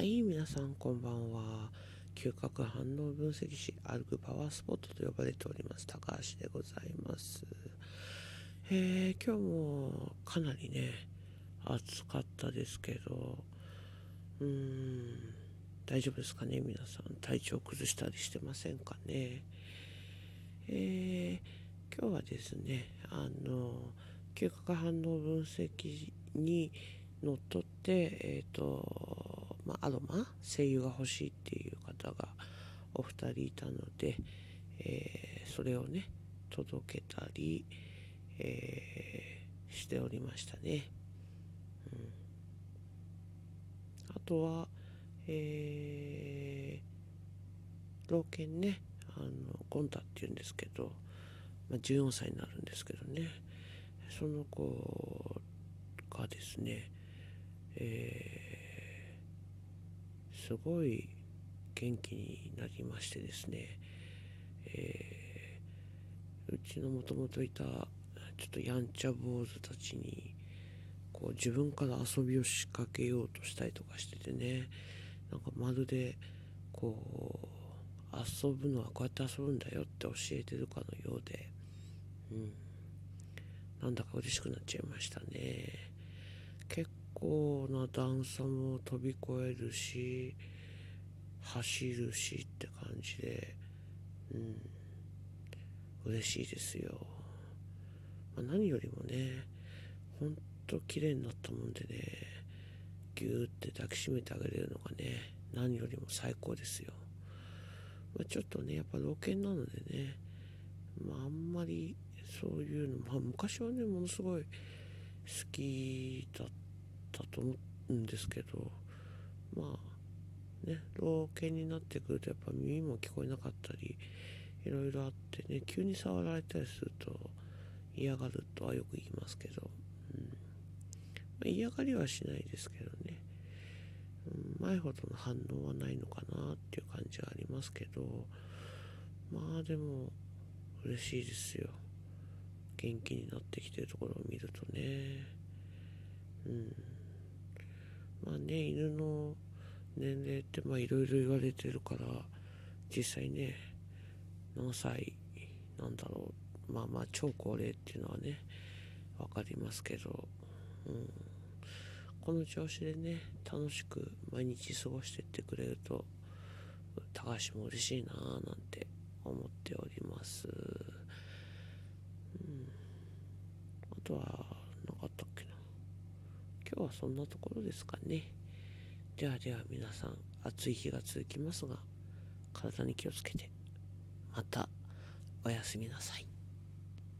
はい、皆さんこんばんは。嗅覚反応分析士、歩くパワースポットと呼ばれております、高橋でございます。えー、今日もかなりね、暑かったですけど、うーん、大丈夫ですかね、皆さん。体調崩したりしてませんかね？えー、今日はですね、あの、嗅覚反応分析にのっとって、えっ、ー、と、まあ、アロマ声優が欲しいっていう方がお二人いたので、えー、それをね届けたり、えー、しておりましたね、うん、あとはえー、老犬ねあのゴンタっていうんですけど、まあ、14歳になるんですけどね。その子がですね、えーすごい元気になりましてですね、えー、うちのもともといたちょっとやんちゃ坊主たちにこう自分から遊びを仕掛けようとしたりとかしててね。なんかまるでこう遊ぶのはこうやって遊ぶんだよって教えてるかのようで、うん、なんだか嬉しくなっちゃいましたね。結構な段差も飛び越えるし走るしって感じでうん。嬉しいですよ、まあ、何よりもねほんと綺麗になったもんでねぎゅーって抱きしめてあげれるのがね何よりも最高ですよ、まあ、ちょっとねやっぱ老犬なのでねまああんまりそういうのまあ昔はねものすごい好きだったと思うんですけどまあね老犬になってくるとやっぱ耳も聞こえなかったりいろいろあってね急に触られたりすると嫌がるとはよく言いますけど、うん。まあ、嫌がりはしないですけどね、うん、前ほどの反応はないのかなっていう感じはありますけどまあでも嬉しいですよ。元気になってきてるところを見るとね。うん。まあね、犬の年齢ってまあいろいろ言われてるから、実際ね、何歳なんだろう。まあまあ超高齢っていうのはね、わかりますけど、うん。この調子でね、楽しく毎日過ごしてってくれると、高橋も嬉しいなぁなんて思っております。うん。あとは、今日はそんなところですかね。ではでは皆さん、暑い日が続きますが、体に気をつけて、またおやすみなさい。